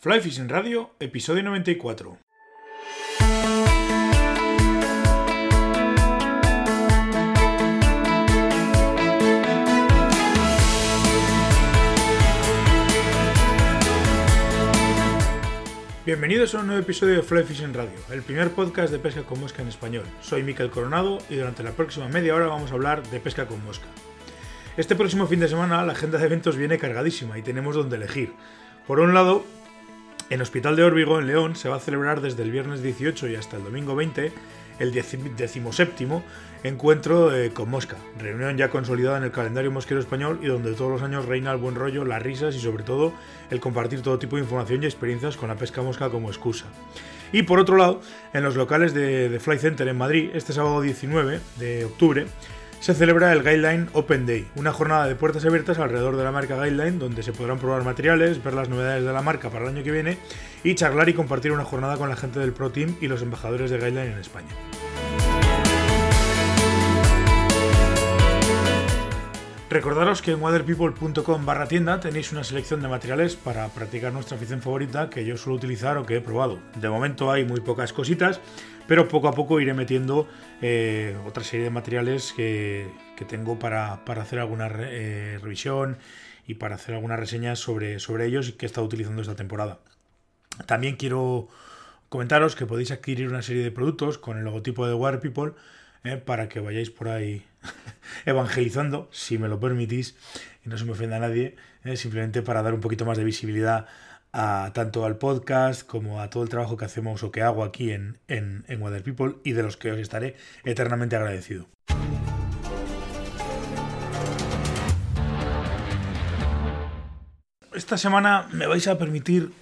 Fly Fishing Radio, episodio 94. Bienvenidos a un nuevo episodio de Fly Fishing Radio, el primer podcast de pesca con mosca en español. Soy Miquel Coronado y durante la próxima media hora vamos a hablar de pesca con mosca. Este próximo fin de semana la agenda de eventos viene cargadísima y tenemos donde elegir. Por un lado, en Hospital de Órbigo, en León, se va a celebrar desde el viernes 18 y hasta el domingo 20 el 17 encuentro eh, con mosca, reunión ya consolidada en el calendario mosquero español y donde todos los años reina el buen rollo, las risas y sobre todo el compartir todo tipo de información y experiencias con la pesca mosca como excusa. Y por otro lado, en los locales de, de Fly Center en Madrid, este sábado 19 de octubre, se celebra el Guideline Open Day, una jornada de puertas abiertas alrededor de la marca Guideline donde se podrán probar materiales, ver las novedades de la marca para el año que viene y charlar y compartir una jornada con la gente del Pro Team y los embajadores de Guideline en España. Recordaros que en waterpeople.com barra tienda tenéis una selección de materiales para practicar nuestra afición favorita que yo suelo utilizar o que he probado. De momento hay muy pocas cositas, pero poco a poco iré metiendo eh, otra serie de materiales que, tengo para, hacer alguna eh, revisión y para hacer algunas reseñas sobre, ellos y que he estado utilizando esta temporada. También quiero comentaros que podéis adquirir una serie de productos con el logotipo de Water People eh, para que vayáis por ahí evangelizando, si me lo permitís, y no se me ofenda nadie, simplemente para dar un poquito más de visibilidad a, tanto al podcast como a todo el trabajo que hacemos o que hago aquí en, en, en Weather People y de los que os estaré eternamente agradecido. Esta semana me vais a permitir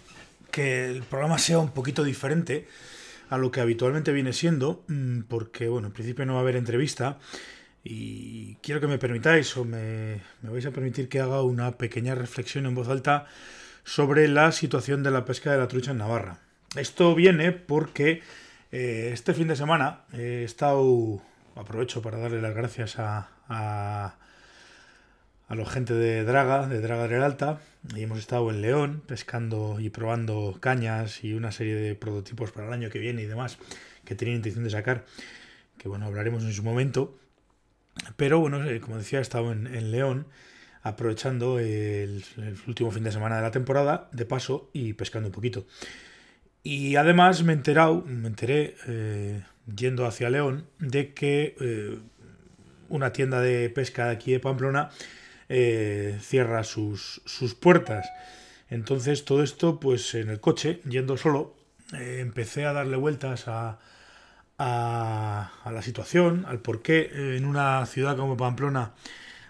que el programa sea un poquito diferente a lo que habitualmente viene siendo, mm, porque bueno, en principio no va a haber entrevista y quiero que me permitáis o me, me vais a permitir que haga una pequeña reflexión en voz alta sobre la situación de la pesca de la trucha en Navarra. Esto viene porque eh, este fin de semana he estado, aprovecho para darle las gracias a, a, a la gente de Draga, de Draga del Alta, y hemos estado en León pescando y probando cañas y una serie de prototipos para el año que viene y demás que tenía intención de sacar, que bueno, hablaremos en su momento. Pero bueno, eh, como decía, he estado en, León aprovechando el, último fin de semana de la temporada, de paso, y pescando un poquito. Y además me enterado, me enteré eh, yendo hacia León, de que eh, una tienda de pesca de aquí de Pamplona eh, cierra sus, sus, puertas. Entonces todo esto, pues en el coche, yendo solo, empecé a darle vueltas a, a, la situación, al por qué en una ciudad como Pamplona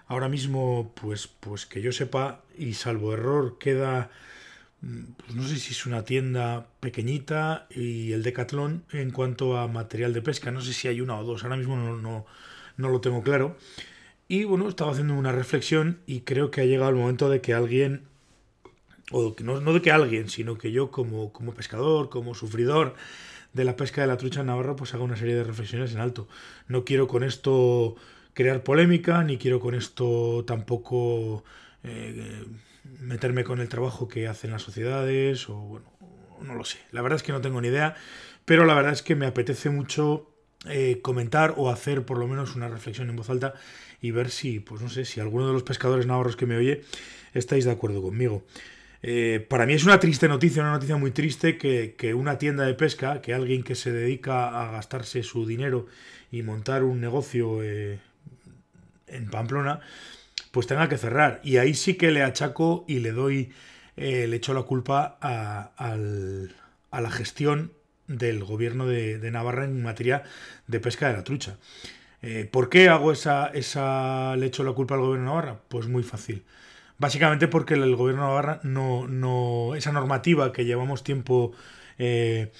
Ahora mismo, pues, pues que yo sepa, y salvo error, queda, mm, pues no sé si es una tienda pequeñita y el Decathlon en cuanto a material de pesca. No sé si hay una o dos, ahora mismo no, no, no lo tengo claro. Y bueno, estaba haciendo una reflexión y creo que ha llegado el momento de que alguien, o no, no de que alguien, sino que yo como, como pescador, como sufridor de la pesca de la trucha en Navarra, pues haga una serie de reflexiones en alto. No quiero con esto crear polémica, ni quiero con esto tampoco eh, meterme con el trabajo que hacen las sociedades, o bueno, no lo sé. La verdad es que no tengo ni idea, pero la verdad es que me apetece mucho eh, comentar o hacer por lo menos una reflexión en voz alta y ver si, pues no sé, si alguno de los pescadores navarros que me oye estáis de acuerdo conmigo. Eh, para mí es una triste noticia, una noticia muy triste que, que, una tienda de pesca, que alguien que se dedica a gastarse su dinero y montar un negocio en Pamplona, pues tenga que cerrar. Y ahí sí que le achaco y le doy, eh, le echo la culpa a, la gestión del gobierno de, Navarra en materia de pesca de la trucha. Eh, ¿Por qué hago esa, esa, le echo la culpa al gobierno de Navarra? Pues muy fácil. Básicamente porque el gobierno de Navarra no, no esa normativa que llevamos tiempo eh,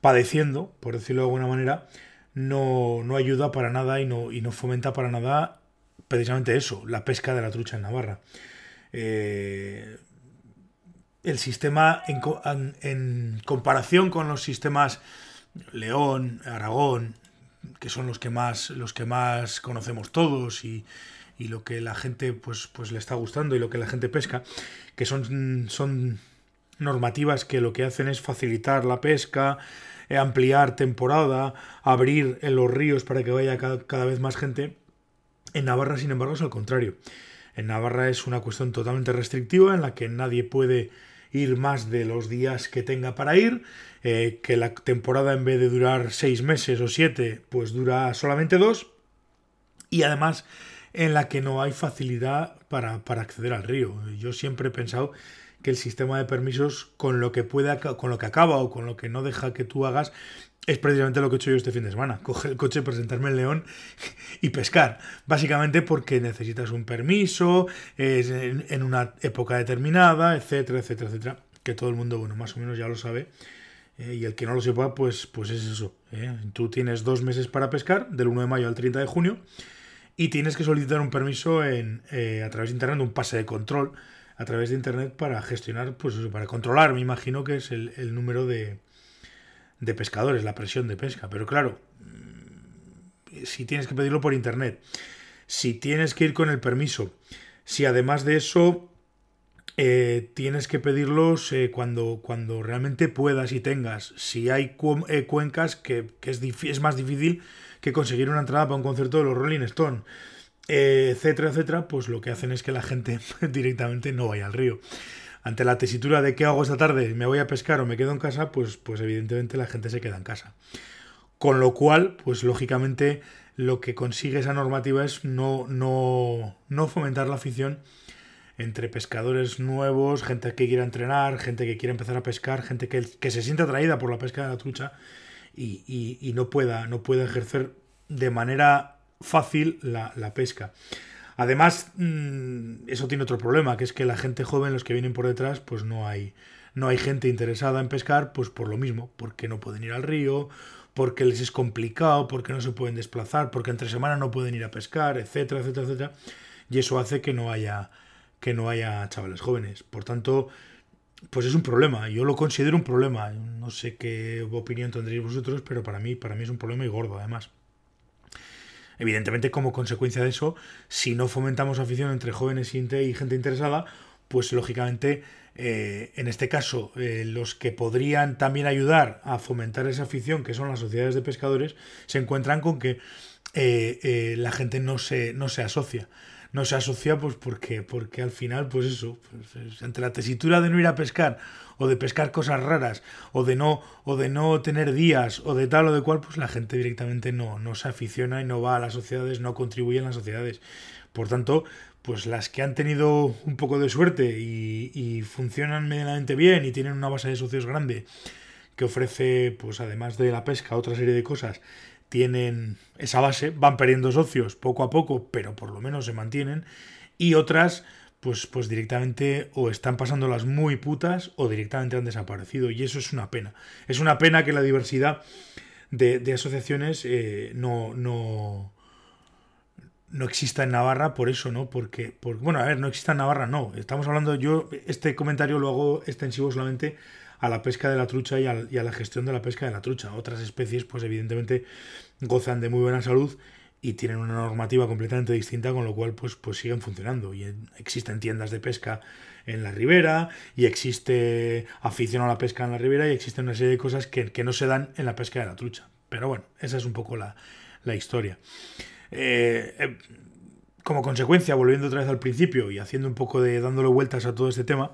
padeciendo, por decirlo de alguna manera, no, no ayuda para nada y no, y no fomenta para nada precisamente eso, la pesca de la trucha en Navarra. Eh, el sistema en, comparación con los sistemas León, Aragón, que son los que más, los que más conocemos todos y, lo que la gente pues, pues le está gustando y lo que la gente pesca, que son, son normativas que lo que hacen es facilitar la pesca, eh, ampliar temporada, abrir en los ríos para que vaya cada, vez más gente. En Navarra, sin embargo, es al contrario. En Navarra es una cuestión totalmente restrictiva en la que nadie puede ir más de los días que tenga para ir, eh, que la temporada en vez de durar seis meses o siete, pues dura solamente dos, y además en la que no hay facilidad para, para acceder al río. Yo siempre he pensado que el sistema de permisos con lo que puede con lo que acaba o con lo que no deja que tú hagas es precisamente lo que he hecho yo este fin de semana. Coger el coche, presentarme en León y pescar. Básicamente porque necesitas un permiso, es en, una época determinada, etcétera, etcétera, etcétera. Que todo el mundo, bueno, más o menos ya lo sabe. Eh, y el que no lo sepa, pues, pues es eso. ¿eh? Tú tienes dos meses para pescar, del 1 de mayo al 30 de junio, y tienes que solicitar un permiso en, eh, a través de internet, un pase de control a través de internet para gestionar, pues para controlar, me imagino que es el, número de, de pescadores, la presión de pesca. Pero claro, mm, si tienes que pedirlo por internet, si tienes que ir con el permiso, si además de eso eh, tienes que pedirlos eh, cuando, cuando realmente puedas y tengas, si hay eh, cuencas que, es, es, más difícil que conseguir una entrada para un concierto de los Rolling Stones etcétera, etcétera, pues lo que hacen es que la gente directamente no vaya al río. Ante la tesitura de qué hago esta tarde, me voy a pescar o me quedo en casa, pues, pues evidentemente la gente se queda en casa. Con lo cual, pues lógicamente lo que consigue esa normativa es no, no, no fomentar la afición entre pescadores nuevos, gente que quiera entrenar, gente que quiera empezar a pescar, gente que, que se sienta atraída por la pesca de la trucha y, y no, pueda, no pueda ejercer de manera fácil la, pesca. Además, mm, eso tiene otro problema, que es que la gente joven, los que vienen por detrás, pues no hay, no hay gente interesada en pescar, pues por lo mismo, porque no pueden ir al río, porque les es complicado, porque no se pueden desplazar, porque entre semana no pueden ir a pescar, etcétera, etcétera, etcétera. Y eso hace que no haya, que no haya chavales jóvenes. Por tanto, pues es un problema. Yo lo considero un problema. No sé qué opinión tendréis vosotros, pero para mí, para mí es un problema y gordo, además. Evidentemente, como consecuencia de eso, si no fomentamos afición entre jóvenes y gente interesada, pues lógicamente, eh, en este caso, eh, los que podrían también ayudar a fomentar esa afición, que son las sociedades de pescadores, se encuentran con que eh, la gente no se, no se asocia no se asocia pues porque, porque al final, pues eso, pues, entre la tesitura de no ir a pescar o de pescar cosas raras o de no o de no tener días o de tal o de cual, pues la gente directamente no, no se aficiona y no va a las sociedades, no contribuye en las sociedades. Por tanto, pues las que han tenido un poco de suerte y, y funcionan medianamente bien y tienen una base de socios grande que ofrece, pues además de la pesca, otra serie de cosas tienen esa base, van perdiendo socios poco a poco, pero por lo menos se mantienen, y otras pues, pues directamente o están pasándolas muy putas o directamente han desaparecido, y eso es una pena. Es una pena que la diversidad de, asociaciones eh, no, no, no exista en Navarra por eso, ¿no? Porque, bueno, a ver, no exista en Navarra, no. Estamos hablando, yo este comentario lo hago extensivo solamente a la pesca de la trucha y a, la gestión de la pesca de la trucha. Otras especies, pues evidentemente gozan de muy buena salud y tienen una normativa completamente distinta, con lo cual pues, pues siguen funcionando. Y existen tiendas de pesca en la ribera, y existe afición a la pesca en la ribera, y existen una serie de cosas que, no se dan en la pesca de la trucha. Pero bueno, esa es un poco la, historia. Eh, eh, como consecuencia, volviendo otra vez al principio y haciendo un poco de dándole vueltas a todo este tema,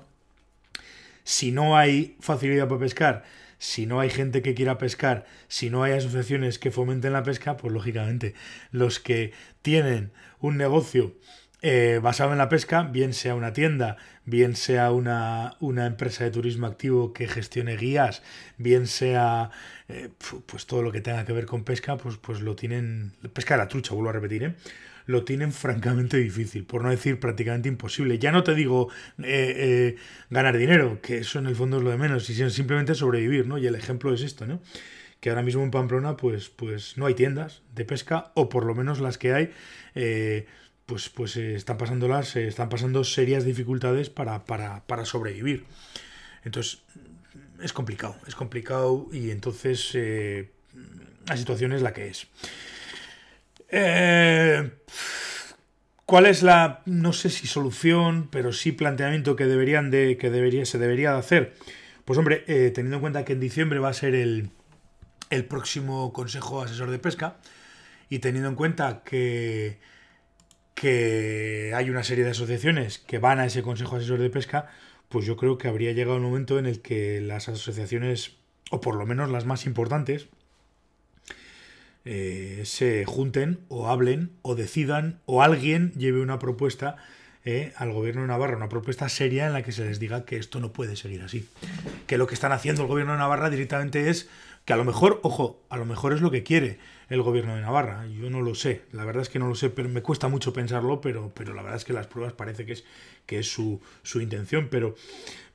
si no hay facilidad para pescar, si no hay gente que quiera pescar, si no hay asociaciones que fomenten la pesca, pues lógicamente los que tienen un negocio eh, basado en la pesca, bien sea una tienda, bien sea una, una empresa de turismo activo que gestione guías, bien sea eh, pues todo lo que tenga que ver con pesca, pues, pues lo tienen, pesca de la trucha, vuelvo a repetir, ¿eh? Lo tienen francamente difícil, por no decir prácticamente imposible. Ya no te digo eh, eh, ganar dinero, que eso en el fondo es lo de menos, sino simplemente sobrevivir, ¿no? Y el ejemplo es esto, ¿no? Que ahora mismo en Pamplona, pues, pues no hay tiendas de pesca, o por lo menos las que hay, eh, pues, pues están pasándolas, están pasando serias dificultades para, para, para sobrevivir. Entonces, es complicado, es complicado y entonces la situación es la que es. Eh, ¿Cuál es la, no sé si solución, pero sí planteamiento que deberían de, que debería, se debería de hacer? Pues hombre, eh, teniendo en cuenta que en diciembre va a ser el, el próximo Consejo Asesor de Pesca y teniendo en cuenta que, que hay una serie de asociaciones que van a ese Consejo Asesor de Pesca, pues yo creo que habría llegado un momento en el que las asociaciones, o por lo menos las más importantes, eh, se junten o hablen o decidan o alguien lleve una propuesta eh, al gobierno de Navarra, una propuesta seria en la que se les diga que esto no puede seguir así. Que lo que están haciendo el gobierno de Navarra directamente es que a lo mejor, ojo, a lo mejor es lo que quiere el gobierno de Navarra. Yo no lo sé, la verdad es que no lo sé, pero me cuesta mucho pensarlo, pero, pero la verdad es que las pruebas parece que es, que es su, su intención. Pero,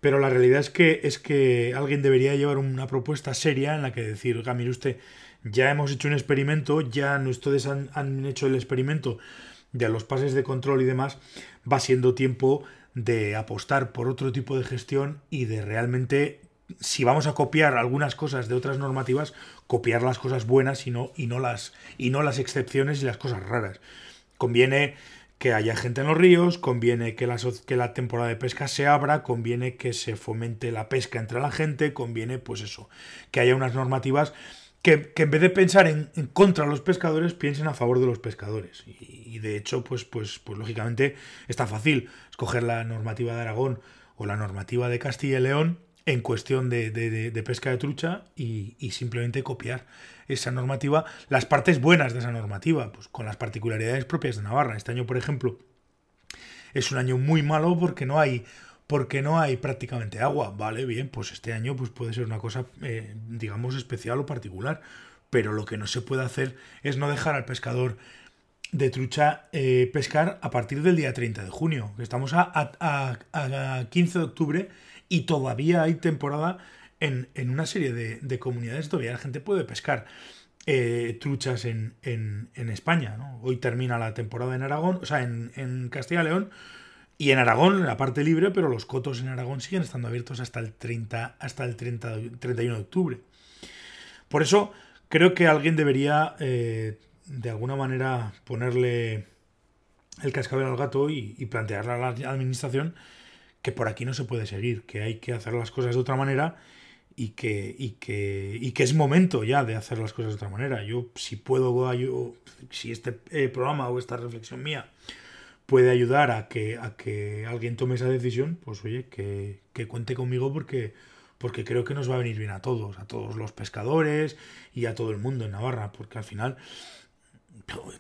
pero la realidad es que, es que alguien debería llevar una propuesta seria en la que decir, oiga, mire usted, ya hemos hecho un experimento, ya ustedes han, han hecho el experimento de los pases de control y demás, va siendo tiempo de apostar por otro tipo de gestión y de realmente, si vamos a copiar algunas cosas de otras normativas, copiar las cosas buenas y no, y no, las, y no las excepciones y las cosas raras. Conviene que haya gente en los ríos, conviene que la, que la temporada de pesca se abra, conviene que se fomente la pesca entre la gente, conviene, pues eso, que haya unas normativas que, en vez de pensar en, contra de los pescadores, piensen a favor de los pescadores. Y, de hecho, pues, pues, pues lógicamente está fácil escoger la normativa de Aragón o la normativa de Castilla y León en cuestión de, pesca de trucha y, y, simplemente copiar esa normativa, las partes buenas de esa normativa, pues con las particularidades propias de Navarra. Este año, por ejemplo, es un año muy malo porque no hay porque no hay prácticamente agua. Vale, bien, pues este año pues puede ser una cosa, eh, digamos, especial o particular. Pero lo que no se puede hacer es no dejar al pescador de trucha eh, pescar a partir del día 30 de junio. Estamos a, a, 15 de octubre y todavía hay temporada en, una serie de, comunidades. Todavía la gente puede pescar. Eh, truchas en, España. Hoy termina la temporada en Aragón, o sea, en, en Castilla y León, y en Aragón, la parte libre, pero los cotos en Aragón siguen estando abiertos hasta el 30, hasta el 30, 31 de octubre. Por eso creo que alguien debería, eh, de alguna manera, ponerle el cascabel al gato y, plantearle a la administración que por aquí no se puede seguir, que hay que hacer las cosas de otra manera y que, y que, y que es momento ya de hacer las cosas de otra manera. Yo, si puedo, yo, si este eh, programa o esta reflexión mía puede ayudar a que, a que alguien tome esa decisión, pues oye, que, cuente conmigo porque, porque creo que nos va a venir bien a todos, a todos los pescadores y a todo el mundo en Navarra, porque al final,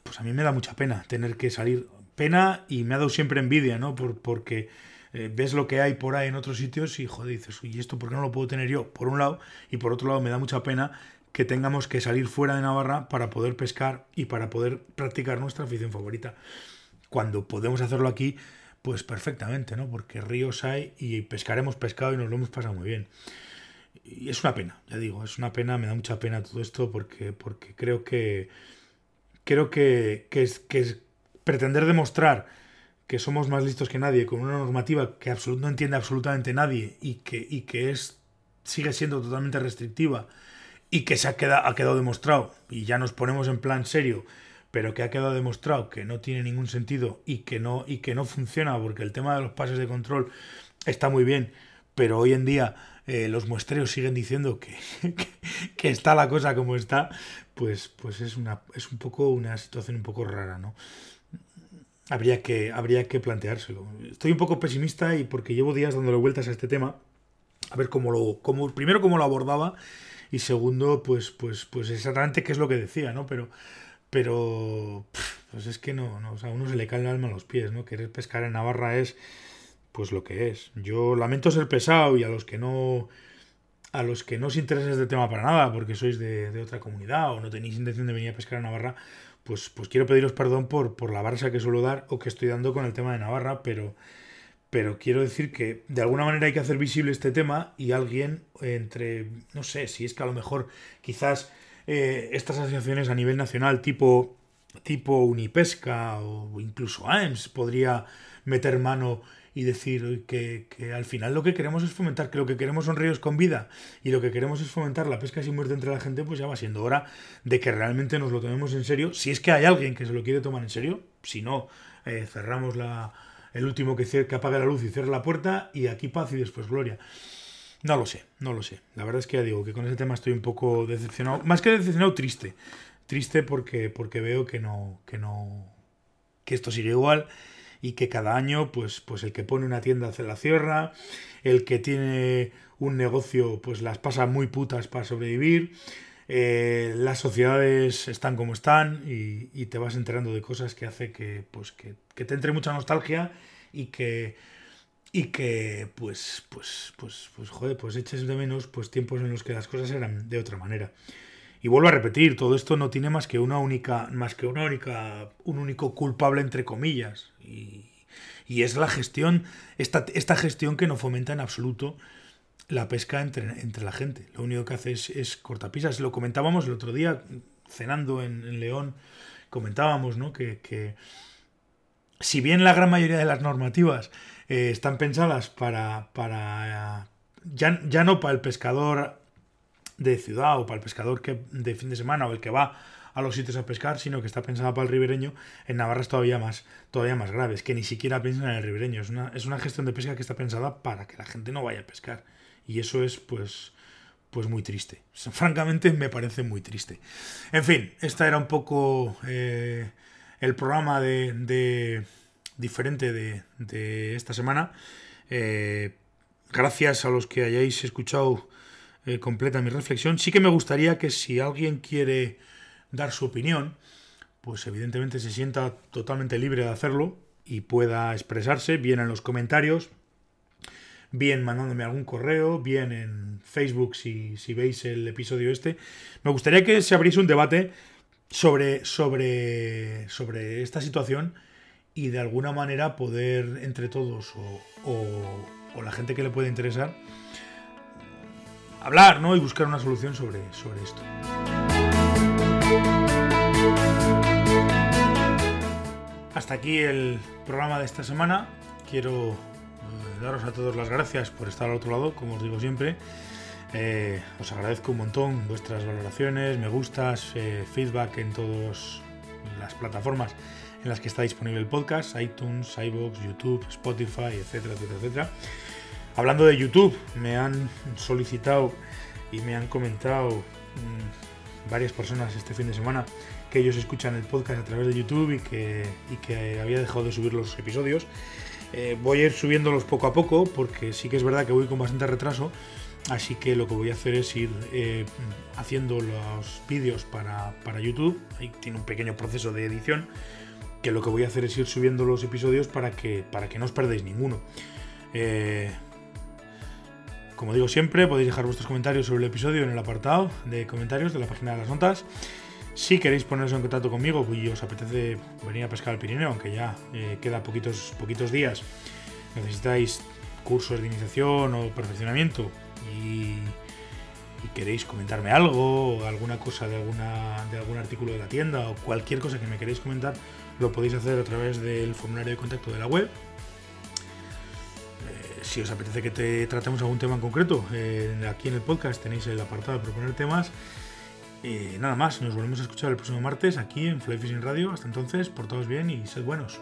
pues a mí me da mucha pena tener que salir, pena y me ha dado siempre envidia, ¿no? Por, porque eh, ves lo que hay por ahí en otros sitios y joder, dices, ¿y esto por qué no lo puedo tener yo? Por un lado, y por otro lado me da mucha pena que tengamos que salir fuera de Navarra para poder pescar y para poder practicar nuestra afición favorita cuando podemos hacerlo aquí, pues perfectamente, ¿no? Porque ríos hay y pescaremos pescado y nos lo hemos pasado muy bien. Y es una pena, ya digo, es una pena, me da mucha pena todo esto porque, porque creo que creo que, que, es, que es pretender demostrar que somos más listos que nadie con una normativa que no entiende absolutamente nadie y que, y que es sigue siendo totalmente restrictiva y que se ha ha quedado demostrado y ya nos ponemos en plan serio pero que ha quedado demostrado que no tiene ningún sentido y que no, y que no funciona, porque el tema de los pases de control está muy bien, pero hoy en día eh, los muestreos siguen diciendo que, que, está la cosa como está, pues, pues es, una, es un poco una situación un poco rara, ¿no? Habría que, habría que planteárselo. Estoy un poco pesimista y porque llevo días dándole vueltas a este tema, a ver cómo lo, cómo, primero cómo lo abordaba y segundo, pues, pues, pues exactamente qué es lo que decía, ¿no? Pero pero pues es que no, no, o sea, a uno se le cae el alma a los pies, ¿no? Querer pescar en Navarra es pues lo que es. Yo lamento ser pesado y a los que no a los que no os interesa este tema para nada, porque sois de, otra comunidad o no tenéis intención de venir a pescar a Navarra, pues, pues quiero pediros perdón por, por la barsa que suelo dar o que estoy dando con el tema de Navarra, pero, pero quiero decir que de alguna manera hay que hacer visible este tema y alguien entre, no sé, si es que a lo mejor quizás eh, estas asociaciones a nivel nacional tipo, tipo Unipesca o incluso AEMS podría meter mano y decir que, al final lo que queremos es fomentar, que lo que queremos son ríos con vida y lo que queremos es fomentar la pesca sin muerte entre la gente, pues ya va siendo hora de que realmente nos lo tomemos en serio. Si es que hay alguien que se lo quiere tomar en serio, si no, eh, cerramos la, el último que, que apague la luz y cierre la puerta y aquí paz y después gloria. No lo sé, no lo sé. La verdad es que ya digo que con ese tema estoy un poco decepcionado. Más que decepcionado, triste. Triste porque, porque veo que no, que no. que esto sigue igual y que cada año, pues, pues el que pone una tienda se la cierra, el que tiene un negocio, pues las pasa muy putas para sobrevivir. Eh, las sociedades están como están y, te vas enterando de cosas que hace que, pues, que, que te entre mucha nostalgia y que y que pues pues pues pues joder pues eches de menos pues tiempos en los que las cosas eran de otra manera. Y vuelvo a repetir todo esto no tiene más que una única más que una única un único culpable entre comillas. Y, y es la gestión esta, esta gestión que no fomenta en absoluto la pesca entre, entre la gente. Lo único que hace es, es cortapisas. Lo comentábamos el otro día cenando en, en León comentábamos no que, que si bien la gran mayoría de las normativas eh, están pensadas para, para ya, ya, no para el pescador de ciudad o para el pescador que, de fin de semana o el que va a los sitios a pescar, sino que está pensada para el ribereño, en Navarra todavía más, todavía más grave, es que ni siquiera piensan en el ribereño, es una, es una gestión de pesca que está pensada para que la gente no vaya a pescar. Y eso es pues pues muy triste. francamente me parece muy triste. En fin, esta era un poco eh, el programa de diferente de, esta semana. Eh, gracias a los que hayáis escuchado eh, completa mi reflexión. Sí que me gustaría que si alguien quiere dar su opinión, pues evidentemente se sienta totalmente libre de hacerlo y pueda expresarse bien en los comentarios, bien mandándome algún correo, bien en Facebook si, si veis el episodio este. Me gustaría que se abriese un debate sobre, sobre, sobre esta situación y de alguna manera poder entre todos o, la gente que le puede interesar hablar ¿no? y buscar una solución sobre, sobre esto. Hasta aquí el programa de esta semana. Quiero eh, daros a todos las gracias por estar al otro lado, como os digo siempre. Eh, os agradezco un montón vuestras valoraciones, me gustas, eh, feedback en todas las plataformas en las que está disponible el podcast, iTunes, iBox, YouTube, Spotify, etcétera, etcétera, etcétera. Hablando de YouTube, me han solicitado y me han comentado mm, varias personas este fin de semana que ellos escuchan el podcast a través de YouTube y que, que había dejado de subir los episodios. Eh, voy a ir subiéndolos poco a poco porque sí que es verdad que voy con bastante retraso. Así que lo que voy a hacer es ir eh, haciendo los vídeos para, para YouTube. Ahí tiene un pequeño proceso de edición que lo que voy a hacer es ir subiendo los episodios para que, para que no os perdáis ninguno. Eh, como digo siempre, podéis dejar vuestros comentarios sobre el episodio en el apartado de comentarios de la página de las notas. Si queréis poneros en contacto conmigo y os apetece venir a pescar al Pirineo, aunque ya eh, queda poquitos, poquitos días, necesitáis cursos de iniciación o perfeccionamiento y, y queréis comentarme algo, o alguna cosa de, alguna, de algún artículo de la tienda o cualquier cosa que me queréis comentar, lo podéis hacer a través del formulario de contacto de la web. Eh, si os apetece que te tratemos algún tema en concreto, aquí en el podcast tenéis el apartado de proponer temas. Nada más, nos volvemos a escuchar el próximo martes aquí en Fly Fishing Radio. Hasta entonces, portaos bien y sed buenos.